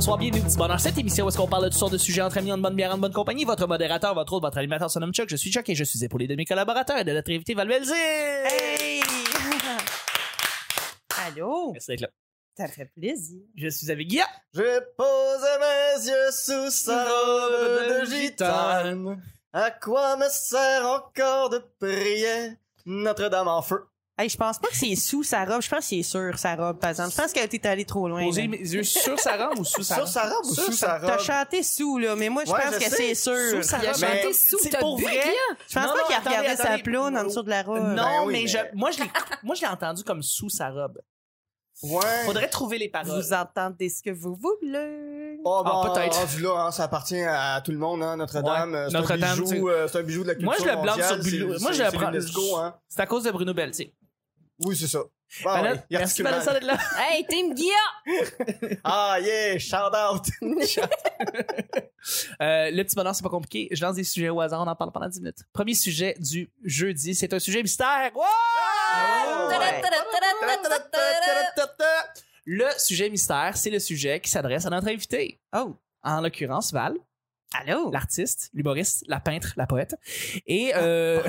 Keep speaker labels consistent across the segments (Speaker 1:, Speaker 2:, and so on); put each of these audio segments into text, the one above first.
Speaker 1: bonsoir, bienvenue petit bonheur. Cette émission où est-ce qu'on parle de toutes sortes de sujets entre amis, en bonne bière, en bonne compagnie. Votre modérateur, votre autre, votre animateur se nomme Chuck. Je suis Chuck et je suis épaulé de mes collaborateurs et de notre invité Val.
Speaker 2: Hey! Allô?
Speaker 1: Merci d'être là.
Speaker 2: Ça fait plaisir.
Speaker 1: Je suis avec Guilla.
Speaker 3: Je pose mes yeux sous sa robe de gitane. À quoi me sert encore de prier Notre-Dame en feu?
Speaker 2: Hey, je pense pas que c'est sous sa robe. Je pense que c'est sur sa robe, par exemple. Je pense qu'elle était allée trop loin.
Speaker 1: Poser mes yeux sur sa robe ou sous sa
Speaker 3: Sur
Speaker 1: robe?
Speaker 3: sa robe ou
Speaker 2: Sur
Speaker 3: sous sa
Speaker 2: T'as
Speaker 3: robe?
Speaker 2: chanté sous, là, mais moi, je
Speaker 3: Ouais,
Speaker 2: pense
Speaker 3: je
Speaker 2: que c'est sûr.
Speaker 1: Sous sa
Speaker 2: Il a
Speaker 1: robe.
Speaker 2: chanté-
Speaker 3: Mais
Speaker 1: sous,
Speaker 3: c'est
Speaker 1: t'as
Speaker 3: pour vrai?
Speaker 2: Je pense
Speaker 1: Non,
Speaker 2: pas qu'il a regardé sa ploune en dessous de la robe.
Speaker 1: Non,
Speaker 3: Ben oui,
Speaker 1: mais,
Speaker 3: mais-
Speaker 1: je, moi, je l'ai, moi, je l'ai entendu comme sous sa robe.
Speaker 3: Ouais.
Speaker 1: Faudrait trouver les paroles.
Speaker 2: Vous entendez ce que vous voulez.
Speaker 3: Oh,
Speaker 1: Ah,
Speaker 3: bon,
Speaker 1: peut-être.
Speaker 3: rendu là, hein, ça appartient à tout le monde, hein, Notre-Dame.
Speaker 1: Ouais.
Speaker 3: Euh, C'est
Speaker 1: Notre-Dame,
Speaker 3: un bijou, euh, c'est un bijou de la culture
Speaker 1: Moi, je le blâme
Speaker 3: mondiale,
Speaker 1: sur Bruno-
Speaker 3: c'est-
Speaker 1: moi, je le
Speaker 3: c'est hein.
Speaker 1: C'est à cause de Bruno Beltier.
Speaker 3: Oui, c'est ça. Bon,
Speaker 1: Vanessa-
Speaker 3: ouais, il
Speaker 1: Merci. Vanessa d'être là.
Speaker 4: Hey, Team Guilla!
Speaker 3: Ah, yeah, shout out.
Speaker 1: Euh, le petit bonheur, c'est pas compliqué. Je lance des sujets au hasard, on en parle pendant 10 minutes. Premier sujet du jeudi, c'est un sujet mystère. Wow!
Speaker 2: Ouais.
Speaker 1: Le sujet mystère, c'est le sujet qui s'adresse à notre invité.
Speaker 2: Oh.
Speaker 1: En l'occurrence, Val,
Speaker 2: Allô?
Speaker 1: l'artiste, l'humoriste, la peintre, la poète. Et euh,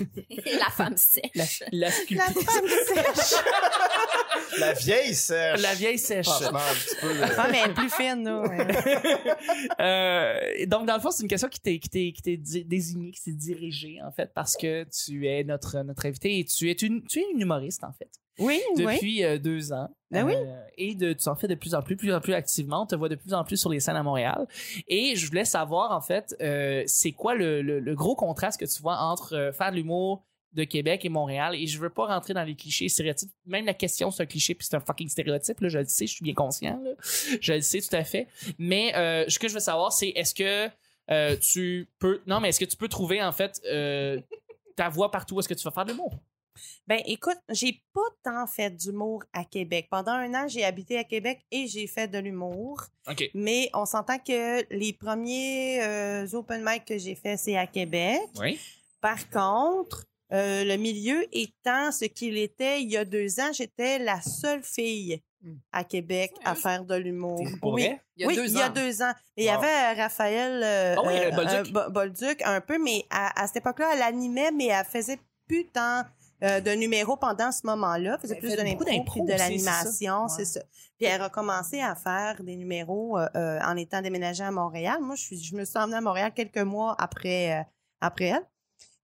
Speaker 4: La femme sèche.
Speaker 1: la,
Speaker 2: La
Speaker 1: sculptrice.
Speaker 2: femme sèche.
Speaker 3: La vieille sèche.
Speaker 1: La vieille sèche.
Speaker 3: Franchement, un petit peu. euh,
Speaker 2: Ah, mais elle est plus fine, là. ouais.
Speaker 1: Euh, donc, dans le fond, c'est une question qui t'est, qui t'est, qui t'est désignée, qui t'est dirigée, en fait, parce que tu es notre, notre invité et tu es une, tu es une humoriste, en fait.
Speaker 2: Oui, oui.
Speaker 1: Depuis euh, deux ans.
Speaker 2: Ben oui.
Speaker 1: Euh, et de, tu en fais de plus en plus, plus en plus activement. On te voit de plus en plus sur les scènes à Montréal. Et je voulais savoir, en fait, euh, c'est quoi le, le, le gros contraste que tu vois entre euh, faire de l'humour de Québec et Montréal? Et je veux pas rentrer dans les clichés, stéréotypes. Même la question, c'est un cliché puis c'est un fucking stéréotype. Là, je le sais, je suis bien conscient. Là. Je le sais tout à fait. Mais ce que je veux savoir, c'est est-ce que tu peux... Non, mais est-ce que tu peux trouver, en fait, ta voix partout? Est-ce que tu vas faire de l'humour?
Speaker 2: Ben, écoute, j'ai pas tant fait d'humour à Québec. Pendant un an, j'ai habité à Québec et j'ai fait de l'humour.
Speaker 1: OK.
Speaker 2: Mais on s'entend que les premiers euh, open mic que j'ai fait, c'est à Québec.
Speaker 1: Oui.
Speaker 2: Par contre, euh, le milieu étant ce qu'il était il y a deux ans, j'étais la seule fille à Québec à faire de l'humour. Oui.
Speaker 1: vrai?
Speaker 4: Il y a
Speaker 2: oui,
Speaker 4: deux
Speaker 2: il y a
Speaker 4: ans.
Speaker 2: deux ans. Et il y avait Raphaël euh,
Speaker 1: Ah oui,
Speaker 2: euh,
Speaker 1: Bolduc.
Speaker 2: euh, Bo- Bolduc un peu, mais à, à cette époque-là, elle animait, mais elle faisait plus tant euh, de numéros pendant ce moment-là. Faisait
Speaker 1: Elle
Speaker 2: plus de l'impro de
Speaker 1: c'est
Speaker 2: l'animation,
Speaker 1: ça.
Speaker 2: c'est ça. Puis elle a commencé à faire des numéros euh, euh, en étant déménagée à Montréal. Moi, je, suis, je me suis emmenée à Montréal quelques mois après, euh, après elle.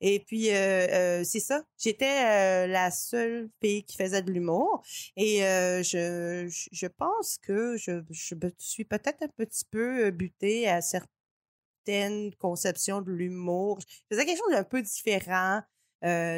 Speaker 2: Et puis, c'est ça. J'étais la seule fille qui faisait de l'humour. Et je, je- pense que je, je me suis peut-être un petit peu butée à certaines conceptions de l'humour. Je faisais quelque chose d'un peu différent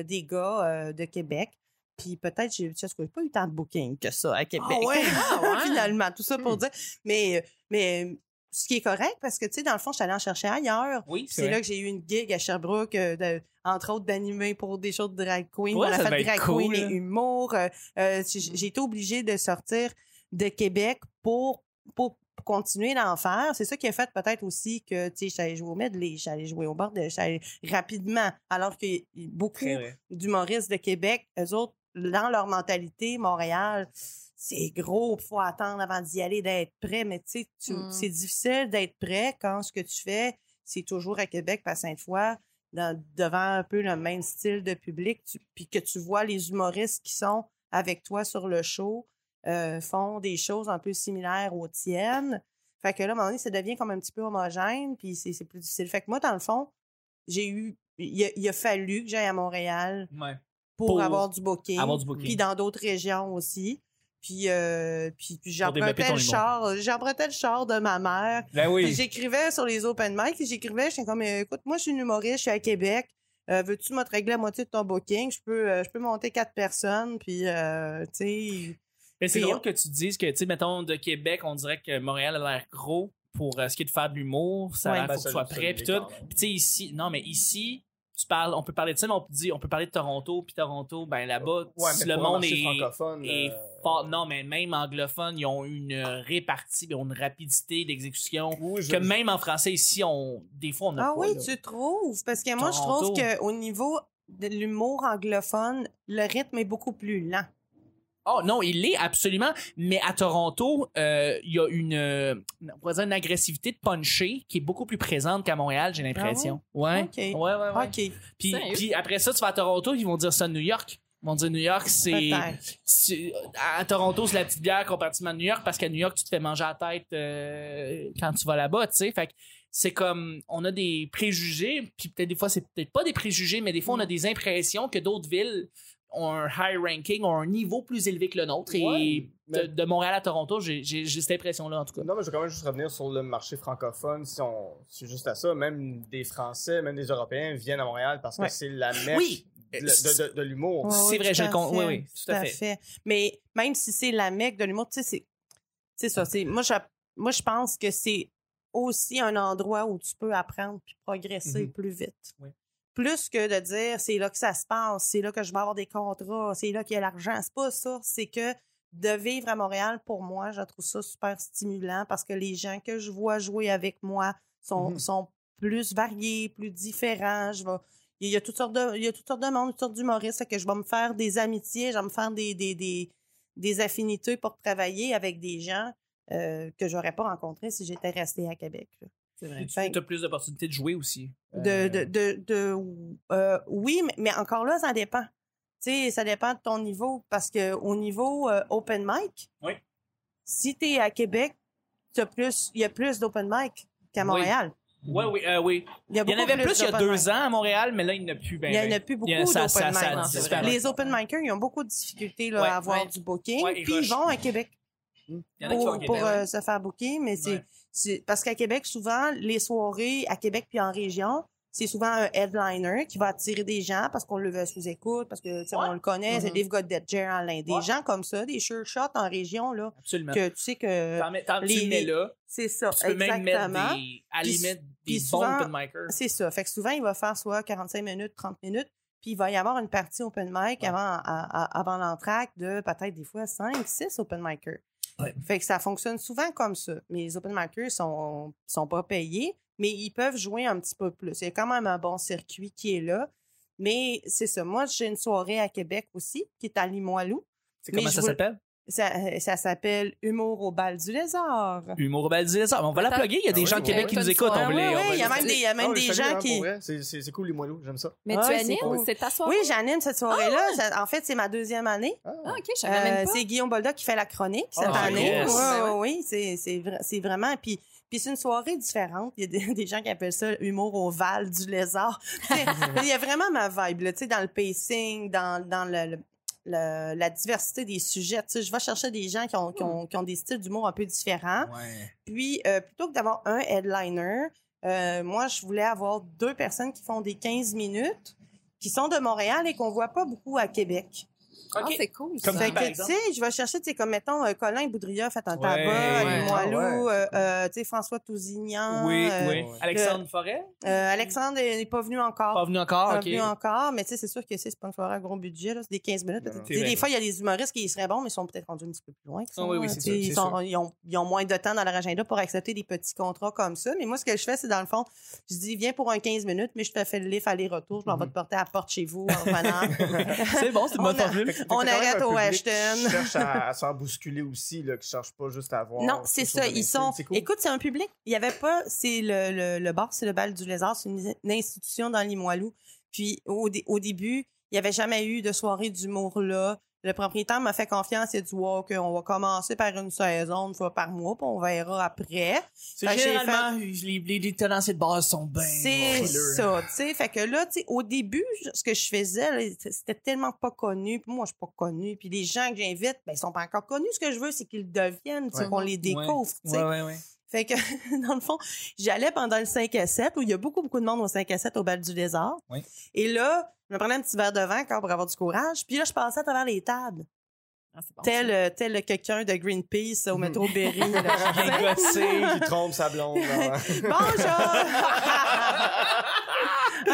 Speaker 2: des gars euh, de Québec. Puis peut-être, j'ai pas eu tant de booking que ça à Québec.
Speaker 1: ouais?
Speaker 4: Ah ouais?
Speaker 2: Finalement, tout ça pour
Speaker 3: Hmm.
Speaker 2: dire. Mais, mais ce qui est correct, parce que, tu sais, dans le fond, je suis allée en chercher ailleurs.
Speaker 1: Oui,
Speaker 2: c'est là que j'ai eu une gig à Sherbrooke, euh, de- entre autres d'animer pour des shows de drag queen.
Speaker 1: Ouais,
Speaker 2: on a
Speaker 1: ça
Speaker 2: fait
Speaker 1: devait
Speaker 2: drag
Speaker 1: cool,
Speaker 2: queen
Speaker 1: là.
Speaker 2: et humour. Euh, euh, j'ai j'ai été obligée de sortir de Québec pour, pour continuer d'en faire. C'est ça qui a fait peut-être aussi que, tu sais, j'allais jouer au medley, j'allais jouer au bordel, j'allais rapidement. Alors que beaucoup d'humoristes de Québec, eux autres, dans leur mentalité, Montréal, c'est gros, faut attendre avant d'y aller, d'être prêt. Mais tu sais, tu-
Speaker 4: Mm.
Speaker 2: c'est difficile d'être prêt quand ce que tu fais, c'est toujours à Québec, pas Sainte-Foy, dans- devant un peu le même style de public, tu- puis que tu vois les humoristes qui sont avec toi sur le show euh, font des choses un peu similaires aux tiennes. Fait que là, à un moment donné, ça devient comme un petit peu homogène, puis c'est plus difficile. Fait que moi, dans le fond, j'ai eu... Il a, il a fallu que j'aille à Montréal
Speaker 1: Ouais.
Speaker 2: pour,
Speaker 1: Pour
Speaker 2: avoir du booking.
Speaker 1: avoir du booking.
Speaker 2: Puis dans d'autres régions aussi. Puis, euh, puis, j'empruntais le char, j'empruntais le char de ma mère.
Speaker 1: Ben
Speaker 2: Puis
Speaker 1: oui.
Speaker 2: j'écrivais sur les open mic, puis j'écrivais, j'étais comme, euh, écoute, moi, je suis une humoriste, je suis à Québec. Euh, Veux-tu me régler la moitié de ton booking? Je peux, euh, je peux monter quatre personnes, puis, euh, tu sais...
Speaker 1: Mais c'est drôle que tu dises que, tu sais, mettons, de Québec, on dirait que Montréal a l'air gros pour euh, ce qui est de faire de l'humour. Ça a
Speaker 2: Ouais.
Speaker 3: Ben,
Speaker 1: faut que
Speaker 3: ça-
Speaker 1: tu sois prêt, puis tout.
Speaker 3: même.
Speaker 1: Puis tu sais, ici, non, mais ici, tu parles, on peut parler de ça, mais on peut, dire, on peut parler de Toronto, puis Toronto, ben là-bas,
Speaker 3: Ouais,
Speaker 1: le monde est,
Speaker 3: francophone,
Speaker 1: est
Speaker 3: euh,
Speaker 1: fort. Non, mais même anglophone, ils ont une répartie, ils ont une rapidité d'exécution.
Speaker 3: oui, je-
Speaker 1: Que même en français, ici, on, des fois, on n'a
Speaker 2: Ah
Speaker 1: pas.
Speaker 2: oui,
Speaker 1: là.
Speaker 2: tu trouves? Parce que moi, je trouve qu'au niveau de l'humour anglophone, le rythme est beaucoup plus lent.
Speaker 1: Oh non, il l'est absolument, mais à Toronto, euh, il y a une, euh, on pourrait dire une agressivité de puncher qui est beaucoup plus présente qu'à Montréal, j'ai l'impression. ouais?
Speaker 2: OK.
Speaker 1: Ouais, ouais, ouais. Puis, après ça, tu vas à Toronto, ils vont dire ça à New York. Ils vont dire New York, c'est. À Toronto, c'est la petite bière comparativement à New York parce qu'à New York, tu te fais manger la tête euh, quand tu vas là-bas, tu sais. Fait que c'est comme. On a des préjugés, puis peut-être des fois, c'est peut-être pas des préjugés, mais des fois, on a des impressions que d'autres villes ont un high ranking, ont un niveau plus élevé que le nôtre. et
Speaker 3: mais-
Speaker 1: de, de Montréal à Toronto, j'ai cette impression-là, en tout cas.
Speaker 3: Non, mais je veux quand même juste revenir sur le marché francophone. Si on, c'est juste à ça, même des Français, même des Européens viennent à Montréal parce que
Speaker 2: Ouais.
Speaker 3: c'est la mecque
Speaker 1: Oui.
Speaker 3: de, de- de- de l'humour.
Speaker 2: Ouais,
Speaker 1: C'est vrai, je le
Speaker 2: fait,
Speaker 1: oui, oui, tout à fait.
Speaker 2: Mais même si c'est la mecque de l'humour, tu sais, c'est, c'est ça. C'est, moi, je, moi, je pense que c'est aussi un endroit où tu peux apprendre puis progresser
Speaker 3: Mhm.
Speaker 2: plus vite.
Speaker 1: Oui.
Speaker 2: Plus que de dire c'est là que ça se passe, c'est là que je vais avoir des contrats, c'est là qu'il y a l'argent. C'est pas ça. C'est que de vivre à Montréal, pour moi, je trouve ça super stimulant parce que les gens que je vois jouer avec moi sont,
Speaker 3: Mhm.
Speaker 2: sont plus variés, plus différents. Je vais, il y a toutes sortes de, il y a toutes sortes de monde, toutes sortes d'humoristes, que je vais me faire des amitiés, je vais me faire des, des, des, des affinités pour travailler avec des gens euh, que j'aurais pas rencontrés si j'étais restée à Québec. là.
Speaker 1: C'est
Speaker 2: vrai.
Speaker 1: Tu as plus d'opportunités de jouer aussi.
Speaker 2: De,
Speaker 1: Euh,
Speaker 2: de, de, de- euh, oui, mais, mais encore là, ça dépend. Tu sais, ça dépend de ton niveau. Parce que au niveau euh, open mic,
Speaker 1: Oui.
Speaker 2: si tu es à Québec, t'as plus, il y a plus d'open mic qu'à
Speaker 1: Oui.
Speaker 2: Montréal.
Speaker 1: Ouais, oui, euh, oui.
Speaker 2: Il y, a
Speaker 1: Il y en
Speaker 2: beaucoup
Speaker 1: avait plus il y a deux
Speaker 2: mic.
Speaker 1: ans à Montréal, mais là, il n'y en a plus. Ben,
Speaker 2: Il n'y en
Speaker 1: ben.
Speaker 2: a plus beaucoup
Speaker 1: Il y a- ça- ça-
Speaker 2: d'open mic. Les open micers, ils ont beaucoup de difficultés là,
Speaker 1: Ouais,
Speaker 2: à avoir
Speaker 4: ouais.
Speaker 2: du booking.
Speaker 1: Ouais, ils
Speaker 2: puis ils vont à Québec
Speaker 1: Il y en a qui
Speaker 2: pour, pour,
Speaker 1: Québec.
Speaker 2: euh, se faire booker, mais c'est- parce qu'à Québec, souvent, les soirées à Québec puis en région, c'est souvent un headliner qui va attirer des gens parce qu'on le veut sous écoute, parce que
Speaker 1: Ouais.
Speaker 2: on le connaît, c'est
Speaker 3: Mhm.
Speaker 2: Dave Goddetcher, Alain. Des
Speaker 1: Ouais.
Speaker 2: gens comme ça, des sure shots en région, là,
Speaker 1: Absolument.
Speaker 2: que tu sais que
Speaker 1: T'en mets, t'en- tu
Speaker 2: les-
Speaker 1: le mets là.
Speaker 2: c'est ça,
Speaker 1: Tu peux même mettre
Speaker 2: exactement.
Speaker 1: des, à
Speaker 2: Puis-
Speaker 1: des
Speaker 2: souvent-
Speaker 1: open micers.
Speaker 2: C'est ça. Fait que souvent, il va faire soit 45 minutes, 30 minutes, puis il va y avoir une partie open mic
Speaker 1: Ouais.
Speaker 2: avant, à- à- avant l'entracte de peut-être des fois 5, 6 open micers.
Speaker 1: Ouais.
Speaker 2: Fait que ça fonctionne souvent comme ça. Mais les open micers sont, sont pas payés, mais ils peuvent jouer un petit peu plus. Il y a quand même un bon circuit qui est là. Mais c'est ça. Moi, j'ai une soirée à Québec aussi, qui est à Limoilou.
Speaker 1: C'est comment ça s'appelle?
Speaker 2: Ça, euh, ça s'appelle Humour au bal du lézard.
Speaker 1: Humour au bal du lézard. On va la plugger. Il y a des
Speaker 3: Ah
Speaker 1: gens
Speaker 3: oui,
Speaker 1: de Québec qui nous écoutent. On
Speaker 2: Oui, oui, il y a même des, il y a même
Speaker 3: Ah oui,
Speaker 2: des gens qui.
Speaker 3: C'est, cool, les moelleux, j'aime ça.
Speaker 4: Mais tu animes,
Speaker 2: cool.
Speaker 4: c'est ta soirée?
Speaker 2: Oui, j'anime cette soirée-là. Ça- En fait, c'est ma deuxième année.
Speaker 3: Ah.
Speaker 4: Ah, OK, je
Speaker 2: Euh,
Speaker 4: pas.
Speaker 2: c'est Guillaume Bolda qui fait la chronique cette
Speaker 1: Ah,
Speaker 2: année.
Speaker 1: yes.
Speaker 2: Ouais,
Speaker 4: Ben
Speaker 2: oui, c'est c'est vra- c'est vraiment. Puis, puis c'est une soirée différente. Il y a des, des gens qui appellent ça humour au Val du lézard. Il y a vraiment ma vibe là, tu sais, dans le pacing, dans, dans le, le- le- la diversité des sujets. Tu sais, je vais chercher des gens qui ont, qui ont, qui ont des styles d'humour un peu différents.
Speaker 1: Ouais.
Speaker 2: Puis, euh, plutôt que d'avoir un headliner, euh, moi, je voulais avoir deux personnes qui font des 15 minutes, qui sont de Montréal et qu'on voit pas beaucoup à Québec.
Speaker 4: Ah,
Speaker 1: OK.
Speaker 4: c'est cool.
Speaker 1: Comme
Speaker 4: ça.
Speaker 2: Fait
Speaker 1: par
Speaker 2: que, tu sais, je vais chercher, tu sais, comme, mettons, euh, Colin Boudria fait un
Speaker 1: Ouais,
Speaker 2: tabac,
Speaker 1: ouais.
Speaker 2: Limoilou,
Speaker 3: Ah ouais.
Speaker 2: euh, euh, tu sais, François Tousignan.
Speaker 1: Oui,
Speaker 2: euh,
Speaker 1: oui. Alexandre Forêt?
Speaker 2: euh, Alexandre n'est pas venu encore.
Speaker 1: Pas venu encore,
Speaker 2: Pas
Speaker 1: ok.
Speaker 2: venu encore, mais tu sais, c'est sûr que c'est c'est pas une soirée à gros budget, là, c'est des 15 minutes. Des fois, il y a des humoristes qui seraient bons, mais ils sont peut-être rendus un petit peu plus loin. que ça,
Speaker 1: Ah oui, oui, c'est sûr,
Speaker 2: Ils,
Speaker 1: c'est
Speaker 2: sont-
Speaker 1: sûr.
Speaker 2: ils ont, ils ont moins de temps dans leur agenda pour accepter des petits contrats comme ça. Mais moi, ce que je fais, c'est dans le fond, je dis, viens pour un 15 minutes, mais je te fais le lift aller-retour, je m'en vais te porter à la porte chez vous en revenant.
Speaker 1: C'est bon, c'est une bonne formule.
Speaker 2: On arrête au Ashton.
Speaker 3: Qui cherche à, à se faire bousculer aussi, là, qui cherche pas juste à avoir.
Speaker 2: Non, c'est ça. Ils sont.
Speaker 3: Cool.
Speaker 2: Écoute, c'est un public. Il y avait pas. C'est le, le, le bar, c'est le bal du lézard. C'est une, une institution dans Limoilou. Puis au, au début, il n'y avait jamais eu de soirée d'humour là. Le propriétaire m'a fait confiance. A dit wow, on va commencer par une saison, une fois par mois, puis on verra après.
Speaker 1: C'est
Speaker 2: Fait
Speaker 1: généralement, les, les, les tenanciers de base sont bien.
Speaker 2: C'est ça, tu sais. Fait que là, tu sais, au début, ce que je faisais, c'était tellement pas connu. Puis moi, je suis pas connue. Puis les gens que j'invite, ben, ils sont pas encore connus. Ce que je veux, c'est qu'ils le deviennent, tu sais,
Speaker 3: Ouais.
Speaker 2: qu'on les découvre, tu sais.
Speaker 1: Ouais, ouais, ouais.
Speaker 2: Fait que, dans le fond, j'allais pendant le 5 à 7, où il y a beaucoup, beaucoup de monde au 5 à 7 au bal du lézard.
Speaker 1: Oui.
Speaker 2: Et là, je me prenais un petit verre de vin encore pour avoir du courage. Puis là, je passais à travers les tables.
Speaker 4: Ah, bon,
Speaker 2: tel, euh, tel quelqu'un de Greenpeace au métro Berry. là.
Speaker 3: Qui trompe sa blonde.
Speaker 2: Bonjour!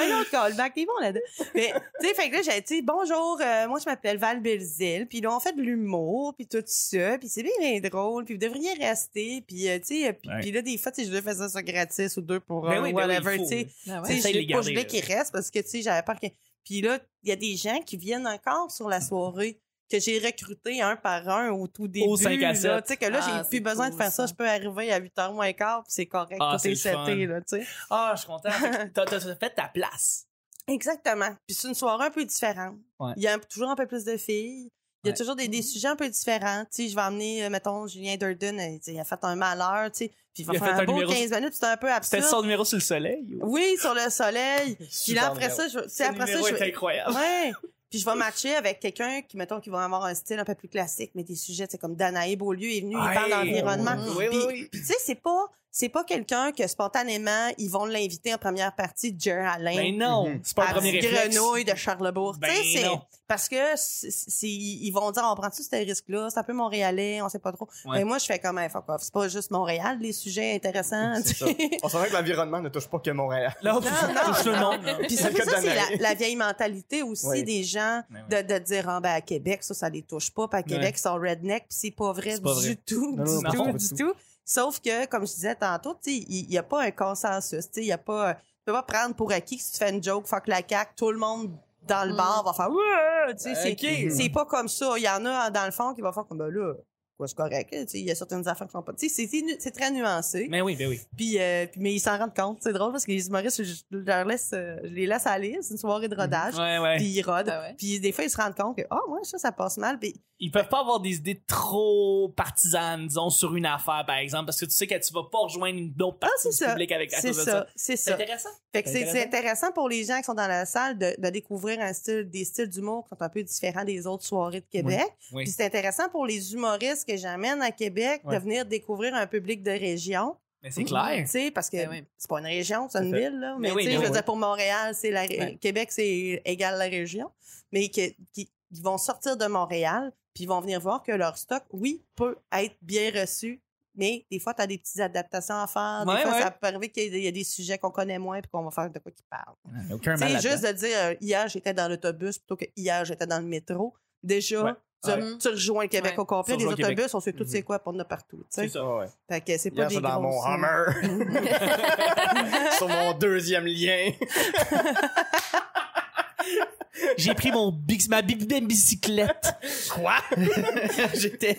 Speaker 2: Un autre callback, ils vont là-dedans. Mais, tu sais, fait que là, j'ai dit, bonjour, euh, moi, je m'appelle Val Belzile, puis là, on fait de l'humour, puis tout ça, puis c'est bien, bien drôle, puis vous devriez rester, puis, euh, tu sais, euh, puis
Speaker 1: Ouais.
Speaker 2: là, des fois, tu sais, je devais faire ça sur gratis ou deux pour
Speaker 1: Ben
Speaker 2: un,
Speaker 1: oui, ben oui,
Speaker 2: whatever, tu sais. Je voulais qu'ils restent parce que, tu sais, j'avais peur que... Puis là, il y a des gens qui viennent encore sur la soirée. Que j'ai recruté un par un au tout début.
Speaker 1: Au cinq à
Speaker 2: là.
Speaker 1: sept.
Speaker 2: Tu sais, que là,
Speaker 4: Ah,
Speaker 2: j'ai
Speaker 4: c'est
Speaker 2: plus besoin
Speaker 4: cool,
Speaker 2: de faire ça.
Speaker 4: ça.
Speaker 2: Je peux arriver à 8h moins quart, puis c'est correct.
Speaker 1: Ah,
Speaker 2: tout
Speaker 1: c'est
Speaker 2: est
Speaker 1: le
Speaker 2: seté,
Speaker 1: fun.
Speaker 2: là, tu sais.
Speaker 1: Ah, je suis content. T'as t'as- t'as fait ta place.
Speaker 2: Exactement. Puis c'est une soirée un peu différente.
Speaker 1: Ouais.
Speaker 2: Il y a un- toujours un peu plus de filles. Il y a
Speaker 1: Ouais.
Speaker 2: toujours des, des sujets un peu différents. Tu sais, je vais emmener, euh, mettons, Julien Durden, euh, il a fait un malheur, tu sais. Puis il va
Speaker 1: Il
Speaker 2: faire un
Speaker 1: un
Speaker 2: beau
Speaker 1: numéro-
Speaker 2: 15 minutes, c'était un peu
Speaker 1: C'était
Speaker 2: absurde.
Speaker 1: son numéro sur le soleil. ou-
Speaker 2: Oui, sur le soleil. Puis
Speaker 3: Super
Speaker 2: là, après
Speaker 3: numéro.
Speaker 2: ça, je, tu sais,
Speaker 1: Ce
Speaker 2: après ça, je
Speaker 1: incroyable.
Speaker 2: Ouais. Puis je vais matcher avec quelqu'un qui, mettons, qui va avoir un style un peu plus classique, mais des sujets, c'est comme Danae Beaulieu est venu, il parle d'environnement.
Speaker 1: Oui, oui,
Speaker 2: Puis,
Speaker 1: oui.
Speaker 2: puis tu sais, c'est pas, c'est pas quelqu'un que spontanément, ils vont l'inviter en première partie, Jerry Alain.
Speaker 1: Ben non,
Speaker 3: Mhm.
Speaker 1: c'est pas un
Speaker 2: à
Speaker 1: premier réflexe.
Speaker 2: Grenouille de Charlebourg.
Speaker 1: Ben
Speaker 2: tu sais, c'est
Speaker 1: non.
Speaker 2: parce que c'est, ils vont dire on prend-tu ce risque-là, c'est un peu montréalais, on sait pas trop. Mais moi je fais comme un fuck off, c'est pas juste Montréal les sujets intéressants.
Speaker 3: C'est
Speaker 2: tu
Speaker 3: ça. On savait que l'environnement ne touche pas que Montréal.
Speaker 1: Là,
Speaker 2: non,
Speaker 1: touche le monde. là.
Speaker 2: Puis
Speaker 3: C'est
Speaker 2: ça, c'est la, la vieille mentalité aussi
Speaker 3: Oui.
Speaker 2: des gens
Speaker 1: Ben oui.
Speaker 2: de, de dire ah, ben, à Québec, ça, ça les touche pas. Puis à Québec, ils sont redneck, puis c'est pas vrai
Speaker 1: C'est pas
Speaker 2: du
Speaker 1: vrai.
Speaker 2: tout,
Speaker 3: Non,
Speaker 2: du tout, du tout. Sauf que, comme je disais tantôt, il n'y a pas un consensus. Il y a pas. Tu peux pas prendre pour acquis que si tu fais une joke, fuck la cac, tout le monde dans le
Speaker 4: Mm.
Speaker 2: bar va faire ouais, tu sais, c'est-
Speaker 1: Ok.
Speaker 2: c'est pas comme ça. Il y en a dans le fond qui va faire comme ben là, quoi, c'est correct. Tu sais, il y a certaines affaires qui sont pas. Tu sais, c'est- très nuancé.
Speaker 1: Mais oui, ben oui.
Speaker 2: Puis, euh, puis- mais ils s'en rendent compte. C'est drôle parce que les humoristes, je, je leur laisse, euh, je les laisse aller. C'est une soirée de rodage.
Speaker 1: Ouais, ouais.
Speaker 2: Puis ils rodent.
Speaker 4: Ah ouais.
Speaker 2: Puis des fois, ils se rendent compte que, oh, ouais, ça, ça passe mal. Puis
Speaker 1: Ils peuvent pas avoir des idées trop partisanes, disons, sur une affaire, par exemple, parce que tu sais que tu vas pas rejoindre une autre
Speaker 2: ah,
Speaker 1: partie
Speaker 2: c'est
Speaker 1: du
Speaker 2: ça.
Speaker 1: public avec à
Speaker 2: C'est
Speaker 1: de
Speaker 2: ça.
Speaker 1: ça.
Speaker 2: C'est ça.
Speaker 1: intéressant.
Speaker 2: Fait que
Speaker 1: C'est intéressant.
Speaker 2: intéressant pour les gens qui sont dans la salle de, de découvrir un style, des styles d'humour qui sont un peu différents des autres soirées de Québec.
Speaker 1: Oui.
Speaker 2: Puis c'est intéressant pour les humoristes que j'amène à Québec
Speaker 1: Ouais.
Speaker 2: de venir découvrir un public de région.
Speaker 1: Mais c'est clair.
Speaker 2: Tu sais, parce que
Speaker 4: Ben oui.
Speaker 2: c'est pas une région, c'est une ville, là.
Speaker 1: Mais
Speaker 2: Mais,
Speaker 1: oui,
Speaker 2: tu sais,
Speaker 1: mais
Speaker 2: je veux
Speaker 1: oui.
Speaker 2: dire, pour Montréal, c'est la
Speaker 1: Ouais.
Speaker 2: Québec, c'est égal à la région. Mais que- qui, qui vont sortir de Montréal, puis ils vont venir voir que leur stock, oui, peut être bien reçu. Mais des fois, tu as des petites adaptations à faire. Des
Speaker 1: Ouais,
Speaker 2: fois,
Speaker 1: ouais.
Speaker 2: ça peut arriver qu'il y a des sujets qu'on connaît moins puis qu'on va faire de quoi qu'ils parlent.
Speaker 1: Aucun
Speaker 2: Tu
Speaker 1: mal
Speaker 2: sais,
Speaker 1: là-dedans.
Speaker 2: juste de dire euh, hier, j'étais dans l'autobus plutôt que hier, j'étais dans le métro. Déjà,
Speaker 1: Ouais.
Speaker 2: Tu,
Speaker 4: Ouais.
Speaker 2: tu rejoins le Québec
Speaker 4: Ouais.
Speaker 2: au complet. Les autobus,
Speaker 1: Québec.
Speaker 2: on sait tous
Speaker 3: Mhm.
Speaker 2: c'est quoi pour nous partout.
Speaker 1: C'est ça.
Speaker 3: Ouais.
Speaker 2: Fait que c'est pas
Speaker 3: Hier,
Speaker 2: des
Speaker 3: dans mon
Speaker 2: euh,
Speaker 3: Hummer. Sur mon deuxième lien.
Speaker 1: J'ai pris mon big, ma bicyclette. Quoi? J'étais.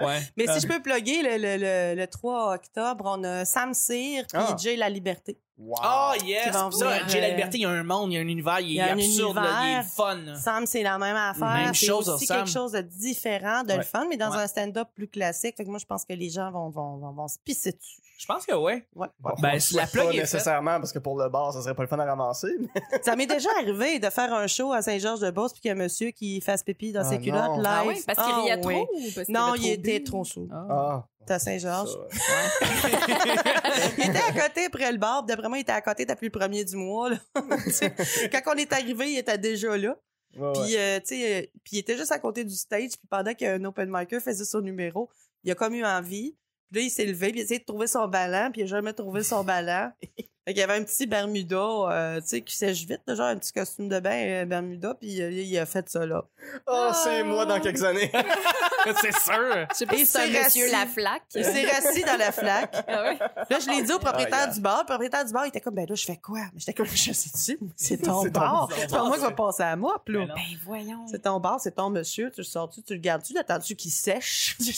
Speaker 1: Ouais.
Speaker 2: Mais si je peux plugger, le, le, le, le 3 octobre, on a Sam Cyr puis
Speaker 3: Ah.
Speaker 2: Jay La Liberté.
Speaker 3: Wow.
Speaker 1: Oh
Speaker 2: Qui
Speaker 1: yes! Ça, J'ai la
Speaker 2: euh,
Speaker 1: liberté, il y a un monde, il y a un univers, il est
Speaker 2: il y a un
Speaker 1: absurde, là, il est
Speaker 2: univers.
Speaker 1: fun. là.
Speaker 2: Sam, c'est la même affaire.
Speaker 1: Même
Speaker 2: c'est
Speaker 1: chose,
Speaker 2: aussi
Speaker 1: Sam.
Speaker 2: quelque chose de différent, de
Speaker 1: Ouais.
Speaker 2: le fun, mais dans
Speaker 1: Ouais.
Speaker 2: un stand-up plus classique. Fait que moi, je pense que les gens vont, vont, vont, vont se pisser dessus.
Speaker 1: Je pense que ouais.
Speaker 2: Ouais.
Speaker 3: Bon,
Speaker 1: Ben, si la plug
Speaker 3: pas
Speaker 1: est faite-
Speaker 3: nécessairement parce que pour le bar, ça serait pas le fun à ramasser. mais-
Speaker 2: Ça m'est déjà arrivé de faire un show à Saint-Georges-de-Beauce puis qu'il y a un monsieur qui fasse pipi dans
Speaker 3: Ah
Speaker 2: ses culottes
Speaker 3: non.
Speaker 2: live.
Speaker 4: Ah oui, parce qu'il
Speaker 2: Ah
Speaker 4: riait
Speaker 2: oui.
Speaker 4: trop ou parce
Speaker 2: Non, il
Speaker 4: trop
Speaker 2: était trop sous.
Speaker 4: Ah.
Speaker 2: À Saint-Georges.
Speaker 3: ouais.
Speaker 2: il était à côté après le bar. puis D'après moi, il était à côté depuis le premier du mois. là. Quand on est arrivé, il était déjà là.
Speaker 3: Ouais, ouais.
Speaker 2: Puis, euh, tu sais, euh, puis il était juste à côté du stage. Puis pendant qu'un open micer faisait son numéro, il a comme eu envie. Puis là, il s'est levé, puis il a essayé de trouver son ballon, puis il a jamais trouvé son ballon. Fait qu'il y avait un petit Bermuda, euh, tu sais, qui sèche vite, là, genre un petit costume de bain euh, Bermuda, puis euh, il a fait ça là.
Speaker 3: Oh, c'est moi dans quelques années.
Speaker 1: c'est sûr.
Speaker 4: Je sais pas si c'est monsieur la flaque.
Speaker 2: Il s'est rassis dans la flaque.
Speaker 4: Ah ouais?
Speaker 2: Là, je l'ai dit au propriétaire
Speaker 3: Ah, yeah.
Speaker 2: du bar. Le propriétaire du bar, il était comme, ben là, je fais quoi? Mais j'étais comme, je sais-tu, c'est ton
Speaker 3: C'est ton
Speaker 2: bar. C'est pas moi qui va passer à moi, puis.
Speaker 4: Ben voyons.
Speaker 2: C'est ton bar, c'est ton monsieur, tu le sors-tu, tu le gardes-tu, attends-tu qu'il sèche? Tu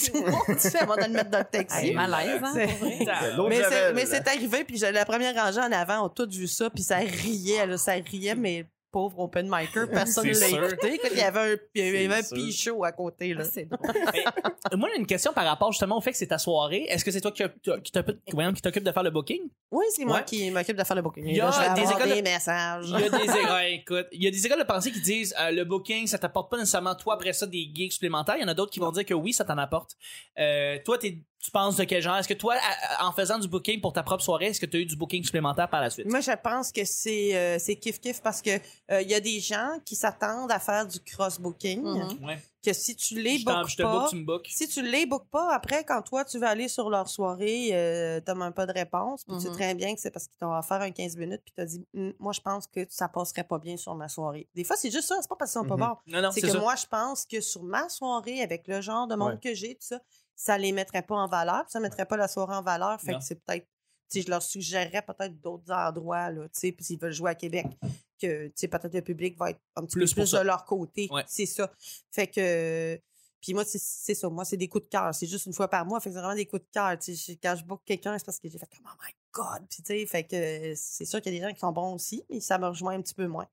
Speaker 2: sais, avant de le mettre dans le taxi.
Speaker 4: Hey, malaise, hein,
Speaker 2: Mais c'est,
Speaker 3: Javel.
Speaker 2: mais c'est arrivé, puis j'ai- la première rangée en avant, on a tous vu ça, puis ça riait, là, ça riait, mais pauvre open micer, personne ne l'a écouté. Il y avait un, il y avait un pichot à côté, là.
Speaker 4: Ah, C'est drôle.
Speaker 1: Moi, j'ai une question par rapport justement au fait que c'est ta soirée. Est-ce que c'est toi qui, qui t'occupe voyons, qui t'occupe de faire le booking?
Speaker 2: Oui, c'est moi qui m'occupe de faire le booking.
Speaker 1: Il y a
Speaker 2: Là,
Speaker 1: des écoles de-
Speaker 2: messages.
Speaker 1: Il y a des écoles, écoute, il y a des écoles de pensée qui disent euh, le booking, ça t'apporte pas nécessairement toi après ça des gigs supplémentaires. Il y en a d'autres qui vont dire que oui, ça t'en apporte. Euh, toi, t'es- tu penses de quel genre? Est-ce que toi, en faisant du booking pour ta propre soirée, est-ce que tu as eu du booking supplémentaire par la suite?
Speaker 2: Moi, je pense que c'est euh, c'est kiff kiff parce que euh, il y a des gens qui s'attendent à faire du cross booking.
Speaker 4: Mhm.
Speaker 1: Ouais.
Speaker 2: Que si tu les bookes
Speaker 1: je te
Speaker 2: pas,
Speaker 1: book, tu me bookes.
Speaker 2: si tu les bookes pas, après, quand toi, tu vas aller sur leur soirée, euh, t'as même pas de réponse, puis tu sais
Speaker 4: Mhm.
Speaker 2: très bien que c'est parce qu'ils t'ont offert un 15 minutes, puis t'as dit, Hum, moi, je pense que ça passerait pas bien sur ma soirée. Des fois, c'est juste ça, c'est pas parce qu'ils sont
Speaker 3: Mhm.
Speaker 2: pas bons.
Speaker 1: Non, non,
Speaker 2: C'est
Speaker 1: c'est
Speaker 2: que
Speaker 1: ça.
Speaker 2: moi, je pense que sur ma soirée, avec le genre de monde
Speaker 3: Ouais.
Speaker 2: que j'ai, tout ça, ça les mettrait pas en valeur, puis ça mettrait pas la soirée en valeur. Fait
Speaker 1: Non.
Speaker 2: que c'est peut-être je leur suggérerais peut-être d'autres endroits, là, tu sais, puis s'ils veulent jouer à Québec, que, tu sais, peut-être le public va être un petit
Speaker 1: Plus
Speaker 2: peu plus de leur côté.
Speaker 1: Ouais.
Speaker 2: C'est ça. Fait que. Puis moi, c'est- c'est ça. Moi, c'est des coups de cœur. C'est juste une fois par mois. Fait que c'est vraiment des coups de cœur. Tu sais, quand je book quelqu'un, c'est parce que j'ai fait comme, oh my God. Puis, tu sais, fait que c'est sûr qu'il y a des gens qui sont bons aussi, mais ça me rejoint un petit peu moins.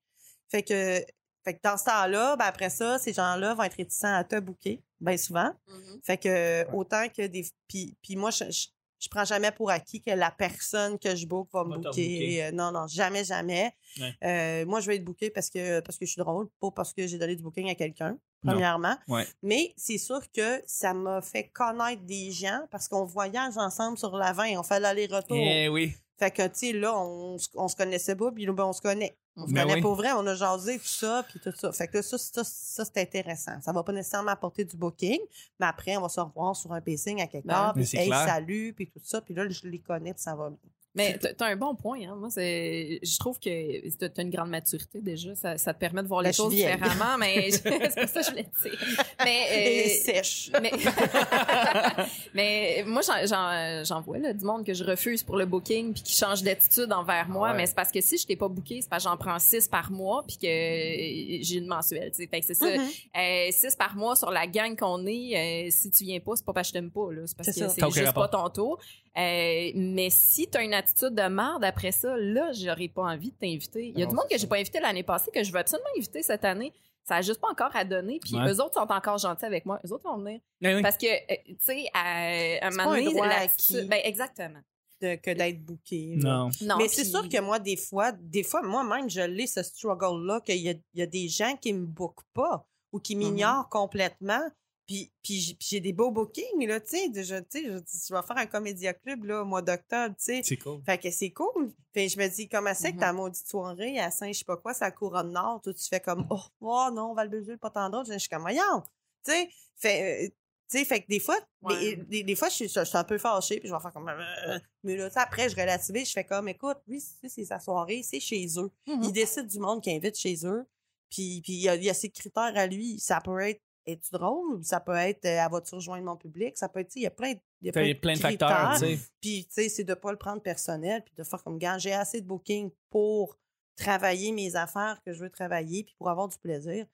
Speaker 2: Fait que, fait que dans ce temps-là, ben après ça, ces gens-là vont être réticents à te booker, bien souvent.
Speaker 4: Mhm.
Speaker 2: Fait que autant que des. Puis, puis moi, je, je, je prends jamais pour acquis que la personne que je book va me booker. Euh, non, non, jamais, jamais.
Speaker 1: Ouais.
Speaker 2: Euh, moi, je vais être booké parce que, parce que je suis drôle, pas parce que j'ai donné du booking à quelqu'un, premièrement.
Speaker 1: Ouais.
Speaker 2: Mais c'est sûr que ça m'a fait connaître des gens parce qu'on voyage ensemble sur l'avant et on fait l'aller-retour.
Speaker 1: Eh oui.
Speaker 2: Fait que, tu sais, là, on, on se connaissait pas, puis là, ben, on se connaît. On se
Speaker 1: Ben
Speaker 2: connaît
Speaker 1: oui.
Speaker 2: pour vrai, on a jasé, tout ça, puis tout ça. Fait que ça, ça, ça c'est intéressant. Ça va pas nécessairement apporter du booking, mais après, on va se revoir sur un pacing à quelque part,
Speaker 1: mais
Speaker 2: puis hey,
Speaker 1: clair.
Speaker 2: salut, puis tout ça. Puis là, je les connais, puis ça va bien.
Speaker 4: Mais t'as un bon point. Hein. Moi, c'est, je trouve que t'as une grande maturité déjà. Ça, ça te permet de voir
Speaker 2: Ben,
Speaker 4: les choses différemment. Mais c'est pour ça que je voulais te dire. Mais,
Speaker 2: Et
Speaker 4: euh,
Speaker 2: sèche.
Speaker 4: mais, mais moi, j'en- j'en j'en vois là, du monde que je refuse pour le booking puis qui change d'attitude envers moi.
Speaker 3: Ouais.
Speaker 4: Mais c'est parce que si je t'ai pas booké, c'est parce que j'en prends six par mois puis que j'ai une mensuelle. tu sais. Fait que c'est ça.
Speaker 2: Mhm.
Speaker 4: Euh, six par mois sur la gang qu'on est. euh, si tu viens pas, c'est pas parce que je t'aime pas. là. C'est parce
Speaker 2: C'est
Speaker 4: que
Speaker 2: ça.
Speaker 4: c'est juste
Speaker 1: rapport.
Speaker 4: pas ton tour. Euh, mais si t'as une attitude de merde après ça, là, j'aurais pas envie de t'inviter. Il y a
Speaker 3: Non,
Speaker 4: du monde que j'ai pas invité l'année passée que je veux absolument inviter cette année. Ça a juste pas encore à donner. Puis
Speaker 1: Ouais.
Speaker 4: eux autres sont encore gentils avec moi. Eux autres vont venir.
Speaker 1: Oui.
Speaker 4: Parce que, euh, tu sais, à un moment
Speaker 2: pas un
Speaker 4: donné. Ben, exactement.
Speaker 2: de- que d'être booké.
Speaker 1: Non.
Speaker 4: Non,
Speaker 2: mais c'est sûr que moi, des fois, des fois, moi-même, je l'ai, ce struggle-là, qu'il y a, il y a des gens qui me bookent pas ou qui m'ignorent complètement. Puis, puis puis j'ai des beaux bookings, là, tu sais. Je, tu sais, je, je vais faire un comédia club, là, au mois d'octobre, tu sais.
Speaker 1: C'est cool.
Speaker 2: Fait que c'est cool. Fait que je me dis, comment c'est que
Speaker 4: Mhm.
Speaker 2: ta maudite soirée à Saint, je sais pas quoi, c'est à Couronne Nord, toi, tu fais comme, oh, oh non, Val-Bézule, pas tant d'autres. Je suis comme, voyons. Tu sais, fait, euh, tu sais, fait que des fois,
Speaker 4: Ouais.
Speaker 2: des, des, des fois, je suis, je suis un peu fâchée, puis je vais faire comme, euh, mais là, tu sais, après, je relativise, je fais comme, écoute, lui, c'est c'est sa soirée, c'est chez eux.
Speaker 4: Mhm.
Speaker 2: Il décide du monde qui invite chez eux. Puis, puis il y a, il y a ses critères à lui. Ça peut être, es-tu drôle? Ça peut être, euh, elle va-tu rejoindre mon public? Ça peut être, tu sais, il y a plein, de- il y a
Speaker 1: plein de facteurs, tu sais.
Speaker 2: puis, tu sais, c'est de pas le prendre personnel, puis de faire comme, gars, j'ai assez de booking pour travailler mes affaires que je veux travailler, puis pour avoir du plaisir.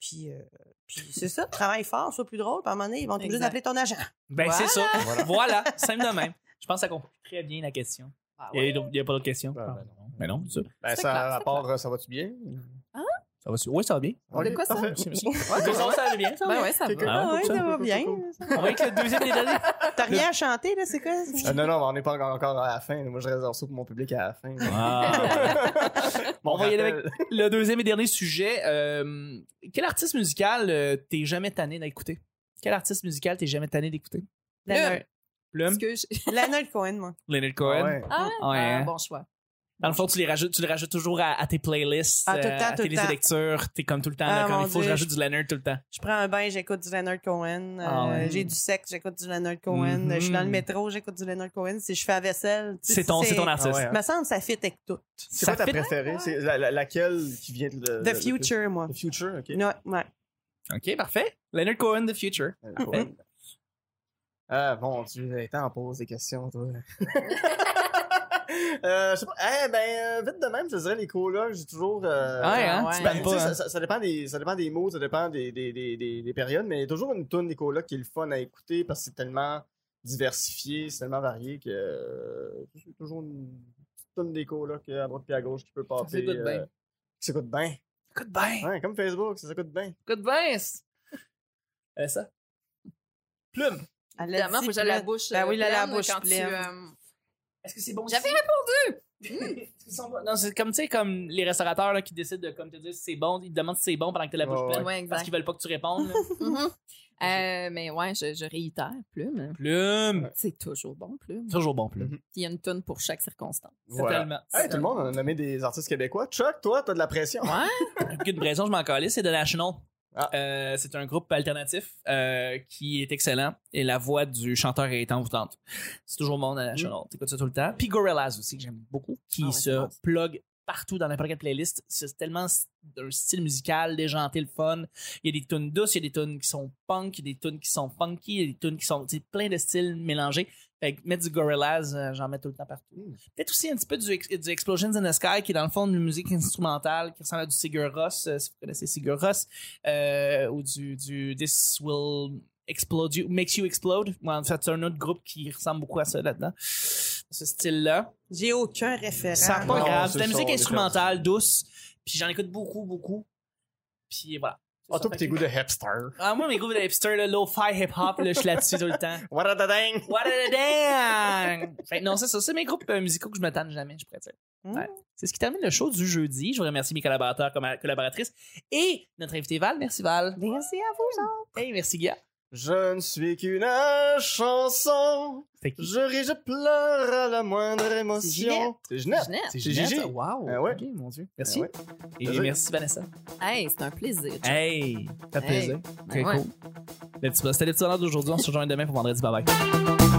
Speaker 2: Puis, euh, puis c'est ça, travaille fort, sois plus drôle, puis à un moment donné, ils vont être obligés d'appeler ton agent.
Speaker 1: Ben, c'est ça.
Speaker 3: Voilà.
Speaker 1: Voilà, simple de même. Je pense que ça conclut très bien la question.
Speaker 4: Ah
Speaker 1: Il n'y a, pas d'autres questions?
Speaker 3: Ben,
Speaker 1: Ah,
Speaker 3: ben
Speaker 1: non. Ben non, ça.
Speaker 3: Ben, ça,
Speaker 4: clair,
Speaker 3: à part, euh, ça va-tu bien?
Speaker 1: Ça va, oui, ça va bien.
Speaker 4: De quoi ça?
Speaker 3: parfait.
Speaker 1: Merci, merci. Ouais, ça va bien, ça va
Speaker 4: Ben
Speaker 1: bien.
Speaker 4: ouais, ça va.
Speaker 1: Ah,
Speaker 2: Ah ouais,
Speaker 1: ça,
Speaker 2: va bien.
Speaker 1: On va avec le deuxième des derniers.
Speaker 2: T'as rien à chanter, là, c'est quoi?
Speaker 3: Ah, non, non, mais on n'est pas encore, encore à la fin. Moi, je réserve ça pour mon public à la fin.
Speaker 1: Ah.
Speaker 3: Bon,
Speaker 1: On va y aller avec le deuxième et dernier sujet. Euh, quel artiste musical euh, t'es jamais tanné d'écouter? Quel artiste musical t'es jamais tanné d'écouter?
Speaker 2: Leonard,
Speaker 1: Plume?
Speaker 4: Excuse.
Speaker 2: Leonard Cohen, moi.
Speaker 1: Leonard Cohen?
Speaker 3: Ouais.
Speaker 4: Ah,
Speaker 1: Ouais,
Speaker 4: ah,
Speaker 1: hein.
Speaker 4: bon choix.
Speaker 1: Dans le fond, tu les rajoutes, tu les rajoutes toujours à, à tes playlists,
Speaker 2: Ah, tout le
Speaker 1: euh,
Speaker 2: temps,
Speaker 1: à
Speaker 2: tout
Speaker 1: tes
Speaker 2: le temps.
Speaker 1: lecture. T'es comme tout le temps, là,
Speaker 2: Ah,
Speaker 1: comme
Speaker 2: mon
Speaker 1: il faut que je
Speaker 2: Dieu.
Speaker 1: rajoute du Leonard tout le temps.
Speaker 2: Je prends un bain, j'écoute du Leonard Cohen.
Speaker 1: Ah
Speaker 2: Euh,
Speaker 1: ouais.
Speaker 2: J'ai du sexe, j'écoute du Leonard Cohen.
Speaker 1: Mhm.
Speaker 2: Je suis dans le métro, j'écoute du Leonard Cohen. Si je fais la vaisselle. tu sais,
Speaker 1: C'est ton, c'est ton artiste.
Speaker 3: Ah ouais, hein.
Speaker 2: Me semble que ça fit avec tout.
Speaker 3: C'est
Speaker 1: Ça
Speaker 3: quoi ta
Speaker 1: fait-
Speaker 3: préférée? C'est la- la- laquelle qui vient de. le-
Speaker 2: The
Speaker 3: le-
Speaker 2: Future, moi.
Speaker 3: The Future, ok.
Speaker 2: Ouais, ouais.
Speaker 1: OK, parfait. Leonard Cohen, The Future.
Speaker 3: Ah, bon, tu étais en pause des questions, toi. euh, je sais pas. Eh ben, euh, vite de même, je dirais les colocs, j'ai toujours. Euh,
Speaker 1: Ouais, hein?
Speaker 4: ouais.
Speaker 1: Tu
Speaker 3: Ben,
Speaker 1: pas, hein?
Speaker 3: ça, ça- ça dépend des, ça dépend des mots, ça dépend des, des, des, des, des périodes, mais il y a toujours une tonne des colocs qui est le fun à écouter parce que c'est tellement diversifié, c'est tellement varié que euh, c'est toujours une petite tonne des colocs à droite et à gauche qui peut popper.
Speaker 1: s'écoute bien.
Speaker 3: euh, qui s'écoute bien.
Speaker 1: Écoute bien.
Speaker 3: Ouais, comme Facebook, ça s'écoute bien.
Speaker 1: Écoute bien. Euh, ça. Plume.
Speaker 2: Elle l'a
Speaker 4: Évidemment, faut que j'ai
Speaker 2: puis
Speaker 4: la bouche.
Speaker 2: Ben oui, la
Speaker 4: pleine
Speaker 2: bouche
Speaker 4: quand tu,
Speaker 2: pleine.
Speaker 1: Est-ce que c'est bon
Speaker 4: J'avais
Speaker 1: répondu. non, c'est comme, tu sais, comme les restaurateurs là, qui décident de comme te dire si c'est bon, ils te demandent si c'est bon pendant que t'as la bouche pleine.
Speaker 4: Ouais,
Speaker 1: Parce qu'ils veulent pas que tu répondes. là.
Speaker 4: Mhm. Euh, mais ouais, je, je réitère, Plume.
Speaker 1: Plume.
Speaker 4: C'est toujours bon, Plume.
Speaker 1: Toujours bon, Plume.
Speaker 3: Mhm.
Speaker 4: Il y a une tonne pour chaque circonstance.
Speaker 3: Voilà.
Speaker 1: Totalement.
Speaker 3: Hey, tout le monde a nommé des artistes québécois. Chuck, toi, t'as de la pression.
Speaker 4: Ouais.
Speaker 1: Aucune raison, je m'en calais, c'est The National.
Speaker 3: Ah.
Speaker 1: Euh, c'est un groupe alternatif euh, qui est excellent et la voix du chanteur est envoûtante. C'est toujours The National. T'écoutes ça tout le temps. Puis Gorillaz aussi, que j'aime beaucoup, qui
Speaker 3: Ah ouais,
Speaker 1: se plug partout dans n'importe quelle playlist. C'est tellement un style musical déjanté, le fun. Il y a des tunes douces, il y a des tunes qui sont punk, il y a des tunes qui sont funky, il y a des tunes qui sont plein de styles mélangés. Fait que mettre du Gorillaz, euh, j'en mets tout le temps partout.
Speaker 3: Mm.
Speaker 1: Peut-être aussi un petit peu du, du Explosions in the Sky, qui est dans le fond de musique instrumentale, qui ressemble à du Sigur Rós, euh, si vous connaissez Sigur Rós, euh, ou du, du This Will Explode You, Makes You Explode. Ouais, en fait, c'est un autre groupe qui ressemble beaucoup à ça là-dedans. Ce style-là.
Speaker 2: J'ai aucun référent.
Speaker 1: C'est pas
Speaker 3: Non,
Speaker 1: grave.
Speaker 3: c'est
Speaker 1: de la musique instrumentale, douce. Puis j'en écoute beaucoup, beaucoup. Puis voilà.
Speaker 3: Ah, toi, tes goûts de hipster.
Speaker 1: Ah, moi, mes groupes de hipster, là, lo-fi hip-hop, là, je suis là-dessus tout le temps.
Speaker 3: What a da dang!
Speaker 1: What a dang! Fait que non, c'est ça. C'est mes groupes euh, musicaux que je me tanne jamais, je pourrais dire.
Speaker 2: Mm.
Speaker 1: Ouais. C'est ce qui termine le show du jeudi. Je vous remercie mes collaborateurs, comme collaboratrices et notre invité Val. Merci Val.
Speaker 2: Merci à vous, Jean.
Speaker 1: Hey, merci Guy.
Speaker 3: Je ne suis qu'une chanson. Je ris, je pleure à la moindre émotion. C'est Ginette.
Speaker 1: C'est Ginette,
Speaker 3: Gigi.
Speaker 1: Wow.
Speaker 3: Ah ouais.
Speaker 1: Ok, mon Dieu. Merci.
Speaker 3: Ah ouais.
Speaker 1: Et merci Vanessa.
Speaker 4: Hey, c'est un plaisir.
Speaker 1: Hey, ça fait plaisir.
Speaker 4: Ben
Speaker 1: Très cool. C'était le petit bonheur d'aujourd'hui. On se rejoint demain pour vendredi. Bye bye.